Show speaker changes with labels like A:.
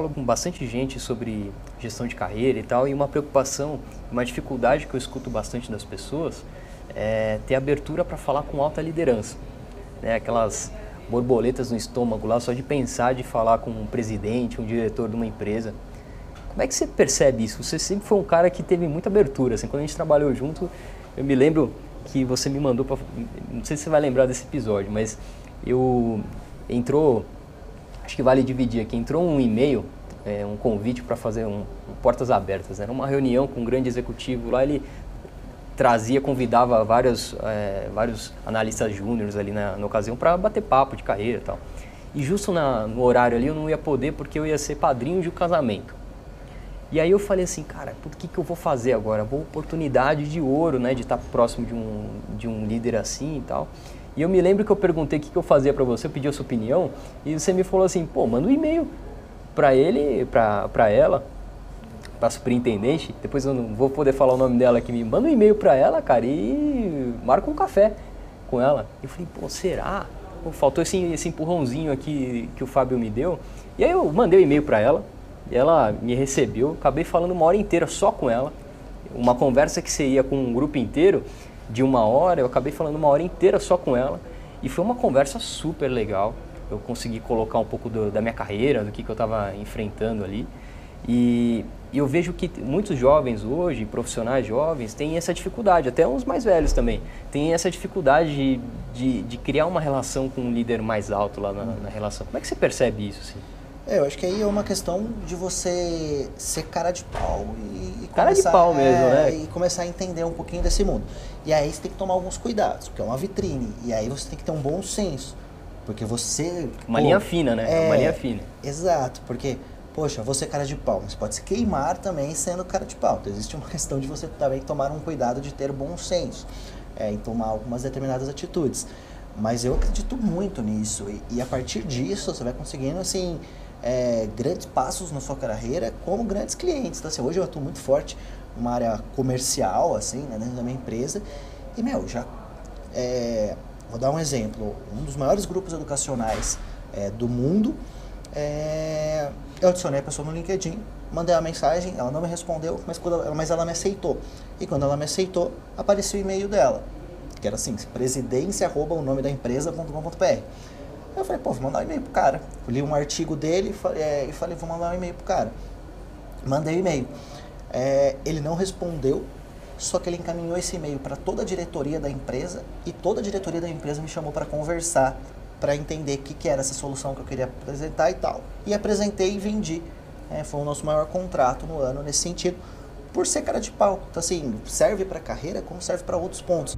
A: falo com bastante gente sobre gestão de carreira e tal, e uma preocupação, uma dificuldade que eu escuto bastante das pessoas é ter abertura para falar com alta liderança. Né? Aquelas borboletas no estômago lá só de pensar de falar com um presidente, um diretor de uma empresa. Como é que você percebe isso? Você sempre foi um cara que teve muita abertura. Assim, quando a gente trabalhou junto, eu me lembro que você me mandou para. Não sei se você vai lembrar desse episódio, mas eu. Entrou. Acho que vale dividir aqui. Entrou um e-mail, é, um convite para fazer um, um, portas abertas. Era uma reunião com um grande executivo lá. Ele trazia, convidava vários, é, vários analistas júniores ali na, na ocasião para bater papo de carreira e tal. E justo na, no horário ali eu não ia poder porque eu ia ser padrinho de um casamento. E aí eu falei assim, cara, o que, que eu vou fazer agora? Vou oportunidade de ouro, né, de estar próximo de um, de um líder assim e tal. E eu me lembro que eu perguntei o que, que eu fazia para você, eu pedi a sua opinião, e você me falou assim, pô, manda um e-mail para ele, para ela, para superintendente, depois eu não vou poder falar o nome dela aqui, me manda um e-mail para ela, cara, e marca um café com ela. Eu falei, pô, será? Pô, faltou esse, esse empurrãozinho aqui que o Fábio me deu. E aí eu mandei o um e-mail para ela, ela me recebeu, acabei falando uma hora inteira só com ela. Uma conversa que seria com um grupo inteiro de uma hora, eu acabei falando uma hora inteira só com ela. E foi uma conversa super legal. Eu consegui colocar um pouco do, da minha carreira, do que, que eu estava enfrentando ali. E, eu vejo que muitos jovens hoje, profissionais jovens, têm essa dificuldade, até uns mais velhos também, têm essa dificuldade de, de, de criar uma relação com um líder mais alto lá na, na relação. Como é que você percebe isso? Assim?
B: É, eu acho que aí é uma questão de você ser cara de pau e
A: cara começar, de pau mesmo, é, né?
B: E começar a entender um pouquinho desse mundo. E aí você tem que tomar alguns cuidados, porque é uma vitrine. E aí você tem que ter um bom senso. Porque você.
A: Uma pô, linha fina, né? É, uma linha fina.
B: Exato, porque, poxa, você é cara de pau, mas pode se queimar também sendo cara de pau. Então existe uma questão de você também tomar um cuidado de ter bom senso é, em tomar algumas determinadas atitudes. Mas eu acredito muito nisso. E, e a partir disso você vai conseguindo, assim é, grandes passos na sua carreira como grandes clientes. Então, assim, hoje eu atuo muito forte numa área comercial, assim, né, dentro da minha empresa. E, meu, já... É, vou dar um exemplo. Um dos maiores grupos educacionais é, do mundo, é, eu adicionei a pessoa no LinkedIn, mandei uma mensagem, ela não me respondeu, mas, ela, mas ela me aceitou. E quando ela me aceitou, apareceu o e-mail dela, que era assim, presidência, arroba, o nome da empresa.com.br. Eu falei, pô, vou mandar um e-mail pro cara. Eu li um artigo dele é, e falei, vou mandar um e-mail pro cara. Mandei o um e-mail. É, ele não respondeu, só que ele encaminhou esse e-mail para toda a diretoria da empresa e toda a diretoria da empresa me chamou para conversar, para entender o que, que era essa solução que eu queria apresentar e tal. E apresentei e vendi. É, foi o nosso maior contrato no ano nesse sentido, por ser cara de pau. Então, assim, serve para carreira como serve para outros pontos.